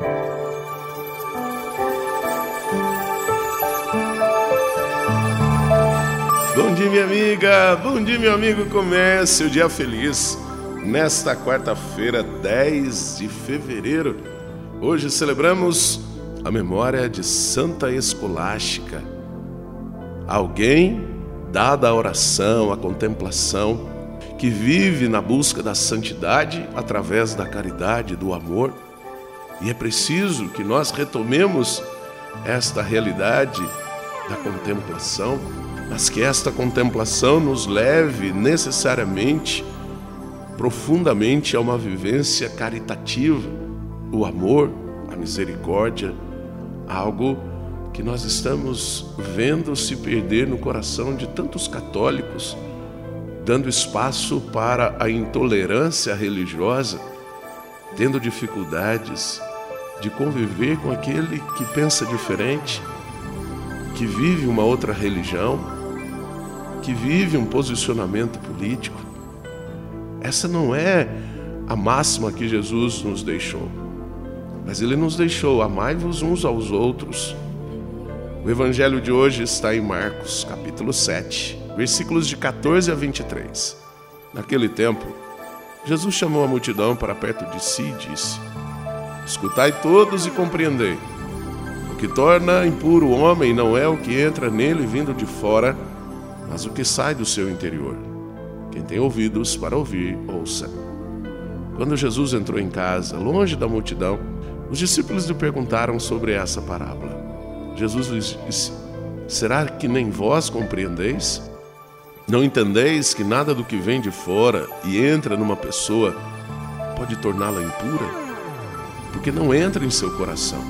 Bom dia, minha amiga. Bom dia, meu amigo. Comece o dia feliz nesta quarta-feira, 10 de fevereiro. Hoje celebramos a memória de Santa Escolástica. Alguém dada a oração, a contemplação, que vive na busca da santidade através da caridade, do amor. E é preciso que nós retomemos esta realidade da contemplação mas que esta contemplação nos leve necessariamente, profundamente a uma vivência caritativa, o amor, a misericórdia, algo que nós estamos vendo se perder no coração de tantos católicos, dando espaço para a intolerância religiosa, tendo dificuldades de conviver com aquele que pensa diferente, que vive uma outra religião que vive um posicionamento político. Essa não é a máxima que Jesus nos deixou. Mas ele nos deixou: amai-vos uns aos outros. O evangelho de hoje está em Marcos, capítulo 7, versículos de 14 a 23. Naquele tempo, Jesus chamou a multidão para perto de si e disse: Escutai todos e compreendei. O que torna impuro o homem não é o que entra nele vindo de fora, mas o que sai do seu interior. Quem tem ouvidos para ouvir, ouça. Quando Jesus entrou em casa, longe da multidão, os discípulos lhe perguntaram sobre essa parábola. Jesus lhes disse: Será que nem vós compreendeis? Não entendeis que nada do que vem de fora e entra numa pessoa pode torná-la impura? Porque não entra em seu coração,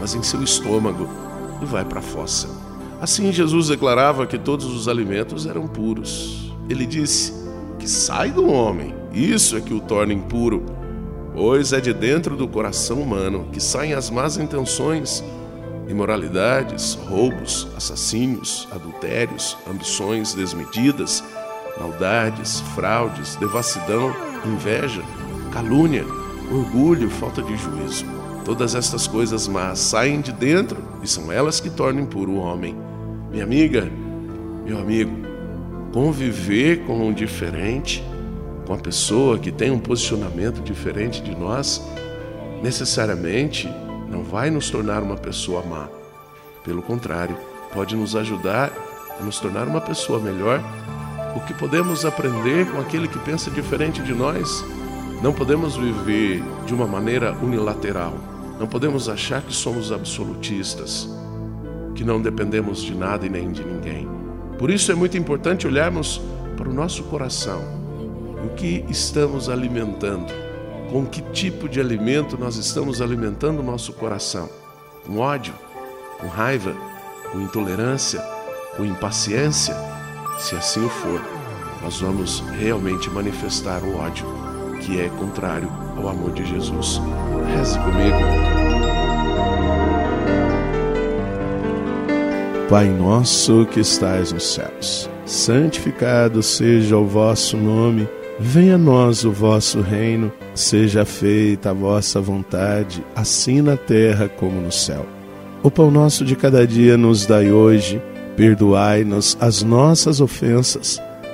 mas em seu estômago e vai para a fossa. Assim, Jesus declarava que todos os alimentos eram puros. Ele disse que sai do homem, isso é que o torna impuro, pois é de dentro do coração humano que saem as más intenções, imoralidades, roubos, assassínios, adultérios, ambições desmedidas, maldades, fraudes, devassidão, inveja, calúnia, orgulho, falta de juízo. Todas estas coisas más saem de dentro e são elas que tornam impuro o homem. Minha amiga, meu amigo, conviver com um diferente, com a pessoa que tem um posicionamento diferente de nós, necessariamente não vai nos tornar uma pessoa má. Pelo contrário, pode nos ajudar a nos tornar uma pessoa melhor. O que podemos aprender com aquele que pensa diferente de nós? Não podemos viver de uma maneira unilateral. Não podemos achar que somos absolutistas que não dependemos de nada e nem de ninguém. Por isso é muito importante olharmos para o nosso coração. O que estamos alimentando? Com que tipo de alimento nós estamos alimentando o nosso coração? Com ódio? Com raiva? Com intolerância? Com impaciência? Se assim for, nós vamos realmente manifestar o ódio, que é contrário ao amor de Jesus. Reze comigo. Pai nosso que estais nos céus, santificado seja o vosso nome, venha a nós o vosso reino, seja feita a vossa vontade, assim na terra como no céu. O pão nosso de cada dia nos dai hoje, perdoai-nos as nossas ofensas,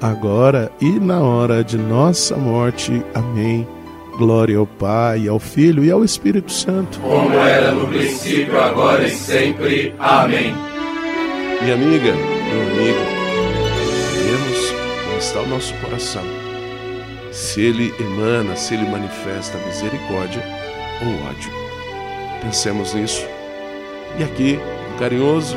agora e na hora de nossa morte. Amém. Glória ao Pai, ao Filho e ao Espírito Santo. Como era no princípio, agora e sempre. Amém. Minha amiga, meu amigo, está o nosso coração. Se ele emana, se ele manifesta misericórdia ou ódio. Pensemos nisso. E aqui, um carinhoso